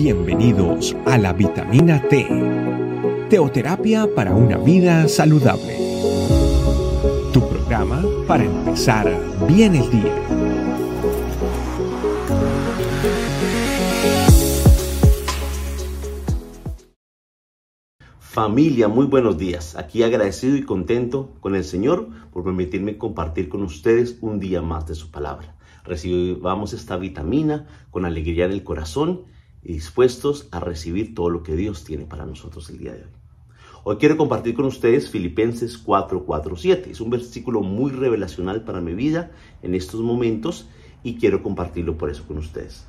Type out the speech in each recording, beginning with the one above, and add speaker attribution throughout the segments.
Speaker 1: Bienvenidos a la vitamina T, teoterapia para una vida saludable. Tu programa para empezar bien el día.
Speaker 2: Familia, muy buenos días. Aquí agradecido y contento con el Señor por permitirme compartir con ustedes un día más de su palabra. Recibamos esta vitamina con alegría en el corazón y dispuestos a recibir todo lo que Dios tiene para nosotros el día de hoy. Hoy quiero compartir con ustedes Filipenses 4:47. Es un versículo muy revelacional para mi vida en estos momentos y quiero compartirlo por eso con ustedes.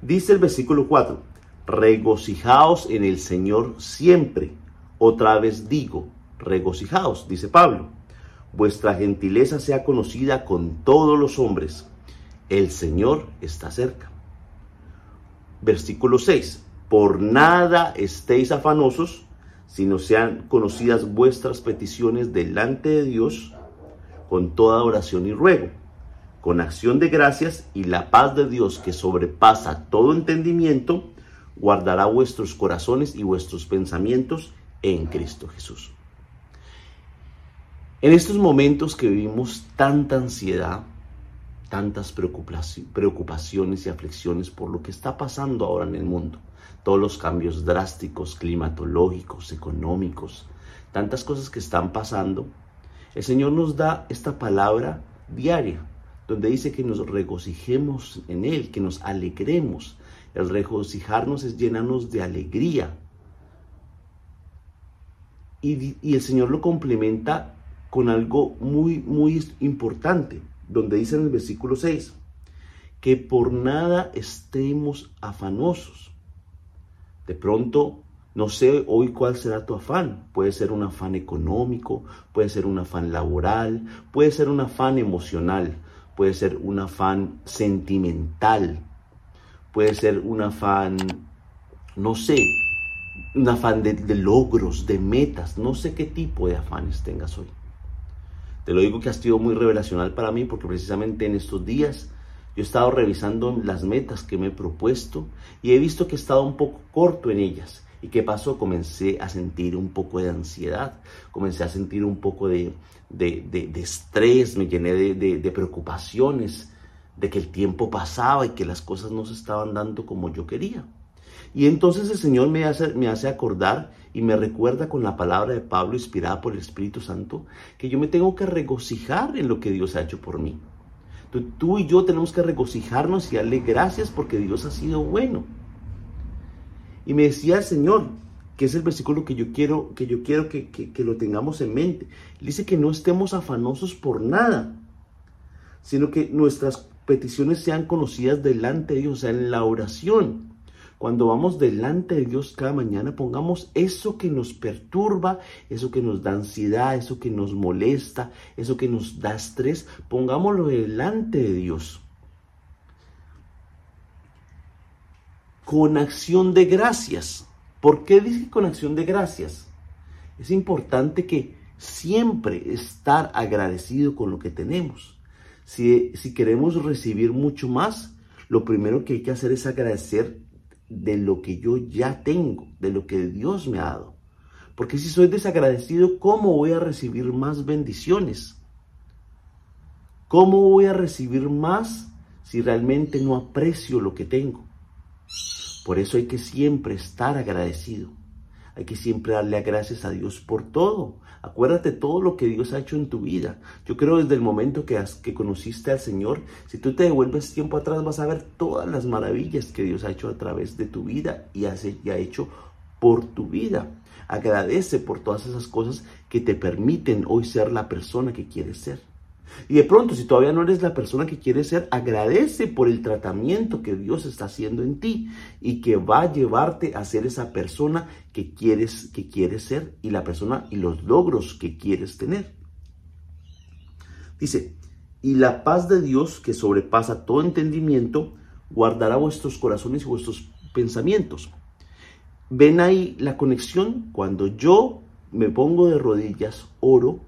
Speaker 2: Dice el versículo 4, regocijaos en el Señor siempre. Otra vez digo, regocijaos, dice Pablo. Vuestra gentileza sea conocida con todos los hombres. El Señor está cerca. Versículo 6. Por nada estéis afanosos, sino sean conocidas vuestras peticiones delante de Dios con toda oración y ruego, con acción de gracias y la paz de Dios que sobrepasa todo entendimiento, guardará vuestros corazones y vuestros pensamientos en Cristo Jesús. En estos momentos que vivimos tanta ansiedad, tantas preocupaciones y aflicciones por lo que está pasando ahora en el mundo. Todos los cambios drásticos, climatológicos, económicos, tantas cosas que están pasando. El Señor nos da esta palabra diaria, donde dice que nos regocijemos en Él, que nos alegremos. El regocijarnos es llenarnos de alegría. Y, y el Señor lo complementa con algo muy, muy importante donde dice en el versículo 6, que por nada estemos afanosos. De pronto, no sé hoy cuál será tu afán. Puede ser un afán económico, puede ser un afán laboral, puede ser un afán emocional, puede ser un afán sentimental, puede ser un afán, no sé, un afán de, de logros, de metas, no sé qué tipo de afanes tengas hoy. Te lo digo que ha sido muy revelacional para mí porque precisamente en estos días yo he estado revisando las metas que me he propuesto y he visto que he estado un poco corto en ellas. ¿Y qué pasó? Comencé a sentir un poco de ansiedad, comencé a sentir un poco de, de, estrés, me llené de preocupaciones, de que el tiempo pasaba y que las cosas no se estaban dando como yo quería. Y entonces el Señor me hace, me hace acordar y me recuerda con la palabra de Pablo inspirada por el Espíritu Santo que yo me tengo que regocijar en lo que Dios ha hecho por mí. Tú, tú y yo tenemos que regocijarnos y darle gracias porque Dios ha sido bueno. Y me decía el Señor, que es el versículo que yo quiero que, yo quiero que, que lo tengamos en mente. dice que no estemos afanosos por nada, sino que nuestras peticiones sean conocidas delante de Dios, o sea, en la oración. Cuando vamos delante de Dios cada mañana, pongamos eso que nos perturba, eso que nos da ansiedad, eso que nos molesta, eso que nos da estrés, pongámoslo delante de Dios. Con acción de gracias. ¿Por qué dice con acción de gracias? Es importante que siempre estar agradecido con lo que tenemos. Si, si queremos recibir mucho más, lo primero que hay que hacer es agradecer de lo que yo ya tengo, de lo que Dios me ha dado. Porque si soy desagradecido, ¿cómo voy a recibir más bendiciones? ¿Cómo voy a recibir más si realmente no aprecio lo que tengo? Por eso hay que siempre estar agradecido. Hay que siempre darle gracias a Dios por todo. Acuérdate todo lo que Dios ha hecho en tu vida. Yo creo desde el momento que, que conociste al Señor, si tú te devuelves tiempo atrás, vas a ver todas las maravillas que Dios ha hecho a través de tu vida y, hace, y ha hecho por tu vida. Agradece por todas esas cosas que te permiten hoy ser la persona que quieres ser. Y de pronto, si todavía no eres la persona que quieres ser, agradece por el tratamiento que Dios está haciendo en ti y que va a llevarte a ser esa persona que quieres, que quieres ser y la persona y los logros que quieres tener. Dice, y la paz de Dios que sobrepasa todo entendimiento, guardará vuestros corazones y vuestros pensamientos. ¿Ven ahí la conexión? Cuando yo me pongo de rodillas, oro,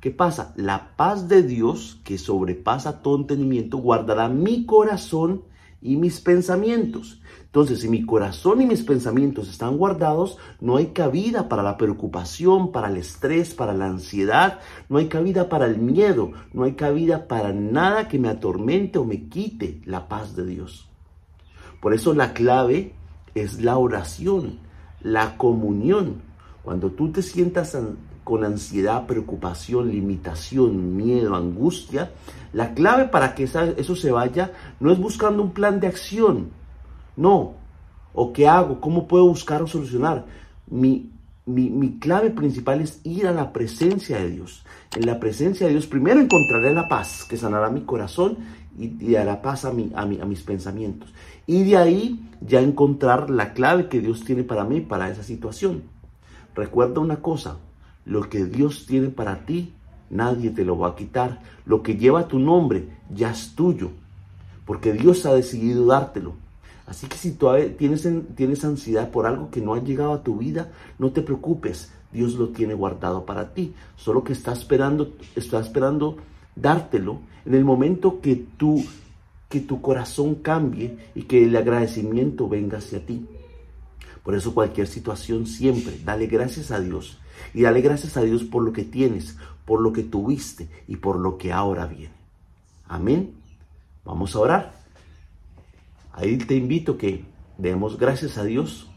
Speaker 2: ¿Qué pasa? La paz de Dios, que sobrepasa todo entendimiento, guardará mi corazón y mis pensamientos. Entonces, si mi corazón y mis pensamientos están guardados, no hay cabida para la preocupación, para el estrés, para la ansiedad, no hay cabida para el miedo, no hay cabida para nada que me atormente o me quite la paz de Dios. Por eso la clave es la oración, la comunión. Cuando tú te sientas con ansiedad, preocupación, limitación, miedo, angustia, la clave para que eso se vaya no es buscando un plan de acción, no. ¿O qué hago? ¿Cómo puedo buscar o solucionar? Mi, mi, clave principal es ir a la presencia de Dios. En la presencia de Dios primero encontraré la paz que sanará mi corazón y, dará paz a, mi, a, a mis pensamientos. Y de ahí ya encontrar la clave que Dios tiene para mí, para esa situación. Recuerda una cosa, lo que Dios tiene para ti, nadie te lo va a quitar. Lo que lleva tu nombre ya es tuyo, porque Dios ha decidido dártelo. Así que si todavía tienes, tienes ansiedad por algo que no ha llegado a tu vida, no te preocupes. Dios lo tiene guardado para ti. Solo que está esperando, está esperando dártelo en el momento que tú que tu corazón cambie y que el agradecimiento venga hacia ti. Por eso cualquier situación siempre, dale gracias a Dios y dale gracias a Dios por lo que tienes, por lo que tuviste y por lo que ahora viene. Amén. Vamos a orar. Ahí te invito que demos gracias a Dios.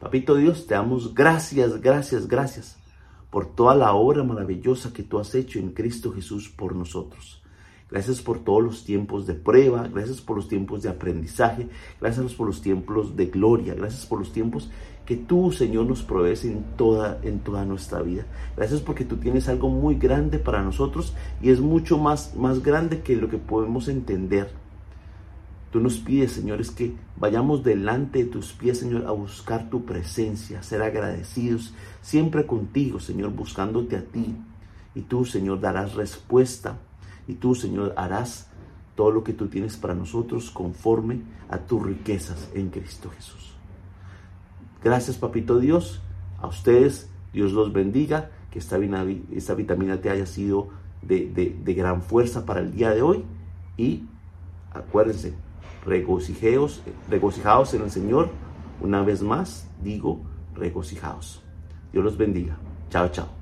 Speaker 2: Papito Dios, te damos gracias, gracias, gracias por toda la obra maravillosa que tú has hecho en Cristo Jesús por nosotros. Gracias por todos los tiempos de prueba, gracias por los tiempos de aprendizaje, gracias por los tiempos de gloria, gracias por los tiempos que tú, Señor, nos provees en toda, en toda nuestra vida. Gracias porque tú tienes algo muy grande para nosotros y es mucho más, más grande que lo que podemos entender. Tú nos pides, Señor, es que vayamos delante de tus pies, Señor, a buscar tu presencia, a ser agradecidos siempre contigo, Señor, buscándote a ti. Y tú, Señor, darás respuesta. Y tú, Señor, harás todo lo que tú tienes para nosotros conforme a tus riquezas en Cristo Jesús. Gracias, Papito Dios. A ustedes, Dios los bendiga. Que esta, esta vitamina te haya sido de, de gran fuerza para el día de hoy. Y acuérdense, regocijeos, regocijaos en el Señor. Una vez más, digo, regocijaos. Dios los bendiga. Chao, chao.